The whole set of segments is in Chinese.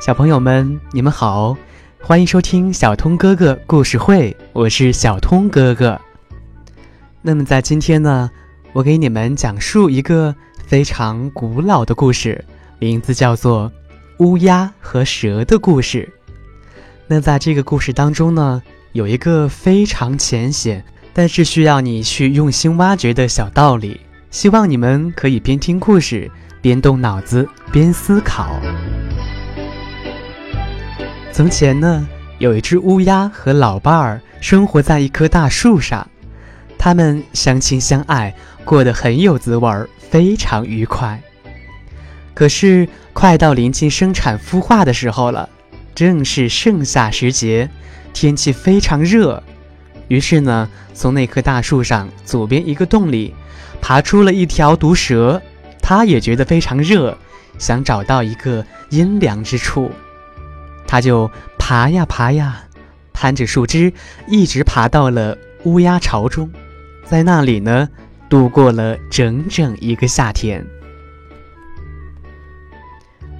小朋友们，你们好，欢迎收听小通哥哥故事会，我是小通哥哥。那么在今天呢，我给你们讲述一个非常古老的故事，名字叫做《乌鸦和蛇的故事》。那在这个故事当中呢，有一个非常浅显，但是需要你去用心挖掘的小道理，希望你们可以边听故事边动脑子边思考。从前呢，有一只乌鸦和老伴儿生活在一棵大树上，他们相亲相爱，过得很有滋味儿，非常愉快。可是快到临近生产孵化的时候了，正是盛夏时节，天气非常热。于是呢，从那棵大树上左边一个洞里，爬出了一条毒蛇，它也觉得非常热，想找到一个阴凉之处。他就爬呀爬呀，攀着树枝，一直爬到了乌鸦巢中，在那里呢，度过了整整一个夏天。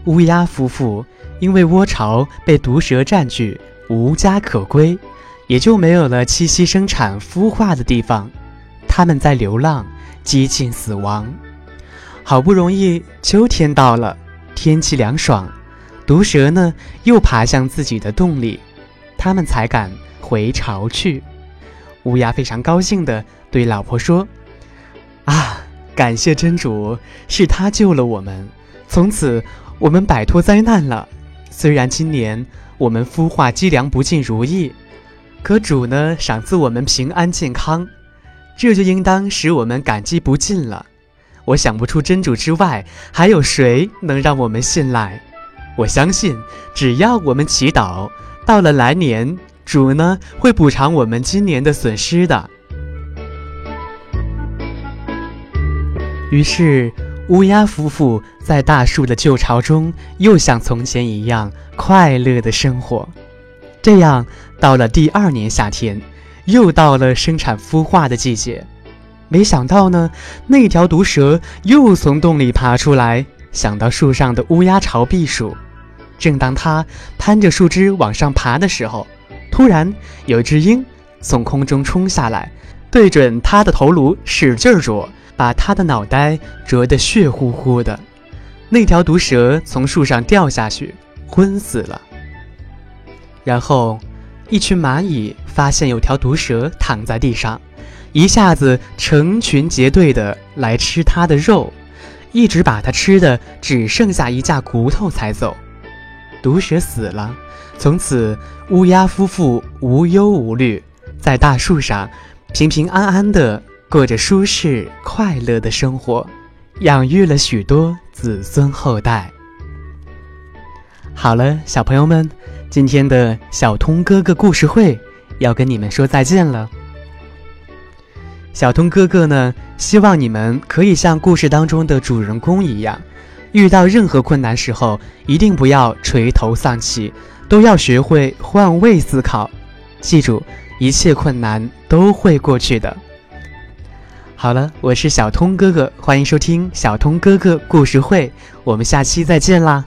乌鸦夫妇因为窝巢被毒蛇占据，无家可归，也就没有了栖息、生产、孵化的地方。他们在流浪，接近死亡。好不容易秋天到了，天气凉爽。毒蛇呢，又爬向自己的洞里，他们才敢回巢去。乌鸦非常高兴地对老婆说：“啊，感谢真主，是他救了我们，从此我们摆脱灾难了。虽然今年我们孵化鸡粮不尽如意，可主呢赏赐我们平安健康，这就应当使我们感激不尽了。我想不出真主之外还有谁能让我们信赖。”我相信，只要我们祈祷，到了来年，主呢会补偿我们今年的损失的。于是，乌鸦夫妇在大树的旧巢中，又像从前一样快乐的生活。这样，到了第二年夏天，又到了生产孵化的季节。没想到呢，那条毒蛇又从洞里爬出来，想到树上的乌鸦巢避暑。正当他攀着树枝往上爬的时候，突然有一只鹰从空中冲下来，对准他的头颅使劲啄，把他的脑袋啄得血乎乎的。那条毒蛇从树上掉下去，昏死了。然后，一群蚂蚁发现有条毒蛇躺在地上，一下子成群结队的来吃它的肉，一直把它吃的只剩下一架骨头才走。毒蛇死了，从此乌鸦夫妇无忧无虑，在大树上平平安安的过着舒适快乐的生活，养育了许多子孙后代。好了，小朋友们，今天的小通哥哥故事会要跟你们说再见了。小通哥哥呢，希望你们可以像故事当中的主人公一样。遇到任何困难时候，一定不要垂头丧气，都要学会换位思考。记住，一切困难都会过去的。好了，我是小通哥哥，欢迎收听小通哥哥故事会，我们下期再见啦。